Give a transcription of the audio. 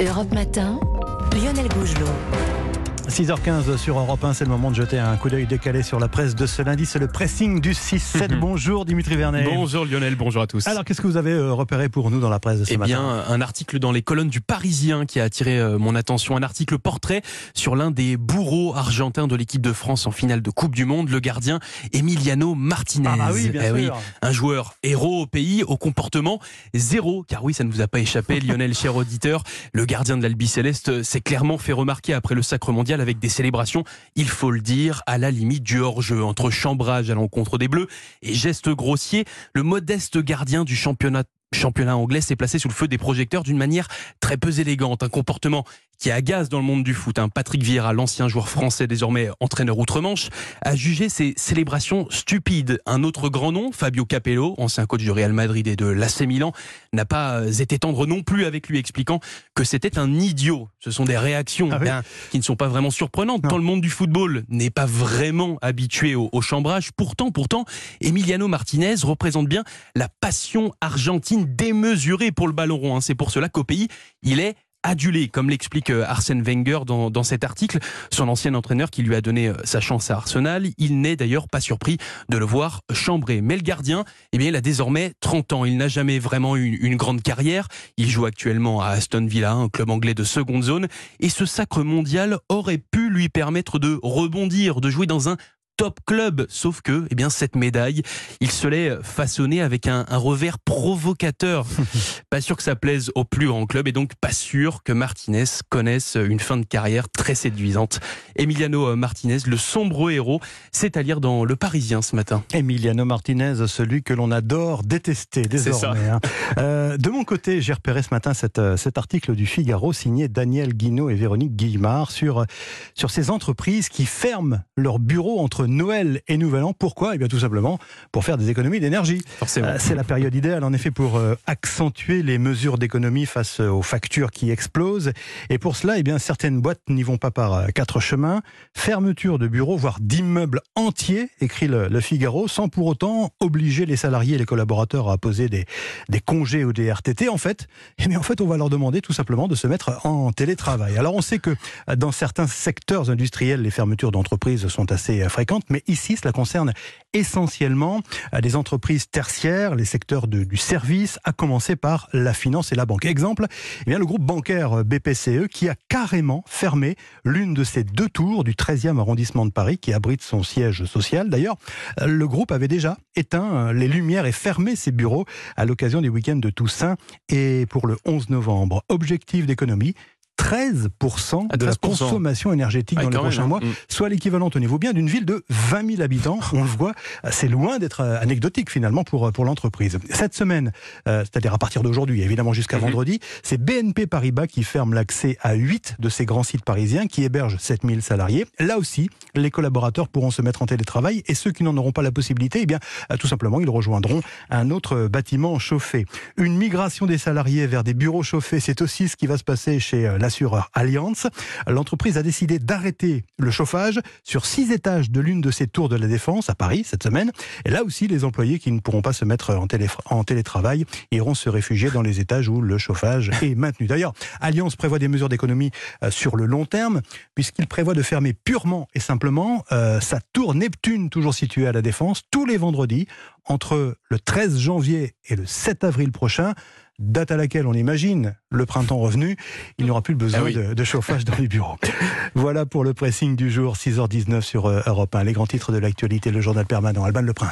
Europe Matin, Lionel Gougelot. 6h15 sur Europe 1, c'est le moment de jeter un coup d'œil décalé sur la presse de ce lundi. C'est le pressing du 6-7. Mhm. bonjour Dimitri Vernet. Bonjour Lionel, bonjour à tous. Alors qu'est-ce que vous avez euh, repéré pour nous dans la presse de ce eh matin bien, un article dans les colonnes du Parisien qui a attiré euh, mon attention. Un article portrait sur l'un des bourreaux argentins de l'équipe de France en finale de Coupe du Monde, le gardien Emiliano Martinez. Ah bah oui, bien Eh sûr. un joueur héros au pays, au comportement zéro. Car oui, ça ne vous a pas échappé, Lionel, cher auditeur. Le gardien de l'Albi Céleste s'est clairement fait remarquer après le sacre mondial avec des célébrations, il faut le dire, à la limite du hors-jeu, entre chambrage à l'encontre des Bleus et gestes grossiers. Le modeste gardien du championnat championnat anglais s'est placé sous le feu des projecteurs d'une manière très peu élégante, un comportement qui agace dans le monde du foot. Un Patrick Vieira, l'ancien joueur français désormais entraîneur outre-Manche, a jugé ces célébrations stupides. Un autre grand nom, Fabio Capello, ancien coach du Real Madrid et de l'AC Milan, n'a pas été tendre non plus avec lui, expliquant que c'était un idiot. Ce sont des réactions Ah oui ben, qui ne sont pas vraiment surprenantes, Non. tant le monde du football n'est pas vraiment habitué au, au chambrage. Pourtant, pourtant, Emiliano Martinez représente bien la passion argentine démesurée pour le ballon rond. hein. C'est pour cela qu'au pays, il est adulé, comme l'explique euh, Arsène Wenger dans, dans cet article, son ancien entraîneur qui lui a donné euh, sa chance à Arsenal. Il n'est d'ailleurs pas surpris de le voir chambrer. Mais le gardien, eh bien, il a désormais 30 ans. Il n'a jamais vraiment eu une, une grande carrière. Il joue actuellement à Aston Villa, un club anglais de seconde zone. Et ce sacre mondial aurait pu lui permettre de rebondir, de jouer dans un top club. Sauf que, eh bien, cette médaille, il se l'est façonnée avec un, un revers provocateur. pas sûr que ça plaise au plus grand club et donc pas sûr que Martinez connaisse une fin de carrière très séduisante. Emiliano Martinez, le sombre héros, c'est à lire dans Le Parisien ce matin. Emiliano Martinez, celui que l'on adore détester désormais. hein. Euh, de mon côté, j'ai repéré ce matin cette, euh, cet article du Figaro signé Daniel Guinaud et Véronique Guillemard sur, euh, sur ces entreprises qui ferment leurs bureaux entre Noël et Nouvel An. Pourquoi? Eh bien tout simplement pour faire des économies d'énergie. Forcément. Euh, C'est la période idéale en effet pour euh, accentuer les mesures d'économie face euh, aux factures qui explosent. Et pour cela, eh bien, certaines boîtes n'y vont pas par euh, quatre chemins. Fermeture de bureaux, voire d'immeubles entiers, écrit le, le Figaro, sans pour autant obliger les salariés et les collaborateurs à poser des, des congés ou des RTT. En fait, eh bien, en fait, on va leur demander tout simplement de se mettre en télétravail. Alors on sait que dans certains secteurs industriels, les fermetures d'entreprises sont assez euh, mais ici, cela concerne essentiellement des entreprises tertiaires, les secteurs du service, à commencer par la finance et la banque. Exemple, eh bien, le groupe bancaire BPCE qui a carrément fermé l'une de ses deux tours du 13e arrondissement de Paris qui abrite son siège social. D'ailleurs, euh, le groupe avait déjà éteint euh, les lumières et fermé ses bureaux à l'occasion des week-ends de Toussaint et pour le 11 novembre. Objectif d'économie 13% À de la 13%. consommation énergétique Ouais, dans les même, prochains hein. mois, Mm. soit l'équivalent, tenez-vous bien, d'une ville de 20 000 habitants. On le voit, c'est loin d'être euh, anecdotique finalement pour, pour l'entreprise. Cette semaine, euh, c'est-à-dire à partir d'aujourd'hui, évidemment jusqu'à Mhm. vendredi, c'est BNP Paribas qui ferme l'accès à 8 de ces grands sites parisiens qui hébergent 7000 salariés. Là aussi, les collaborateurs pourront se mettre en télétravail et ceux qui n'en auront pas la possibilité, eh bien, euh, tout simplement, ils rejoindront un autre bâtiment chauffé. Une migration des salariés vers des bureaux chauffés, c'est aussi ce qui va se passer chez euh, l'assureur Allianz. L'entreprise a décidé d'arrêter le chauffage sur six étages de l'une de ses tours de la Défense à Paris cette semaine. Et là aussi, les employés qui ne pourront pas se mettre en, télé- en télétravail iront se réfugier dans les étages où le chauffage est maintenu. D'ailleurs, Allianz prévoit des mesures d'économie euh, sur le long terme, puisqu'il prévoit de fermer purement et simplement euh, sa tour Neptune, toujours située à la Défense, tous les vendredis, entre le 13 janvier et le 7 avril prochain, date à laquelle on imagine le printemps revenu, il n'y aura plus besoin Ah oui. de, de chauffage dans les bureaux. Voilà pour le pressing du jour, 6h19 sur euh, Europe 1. Les grands titres de l'actualité, le journal permanent, Alban Le Prince.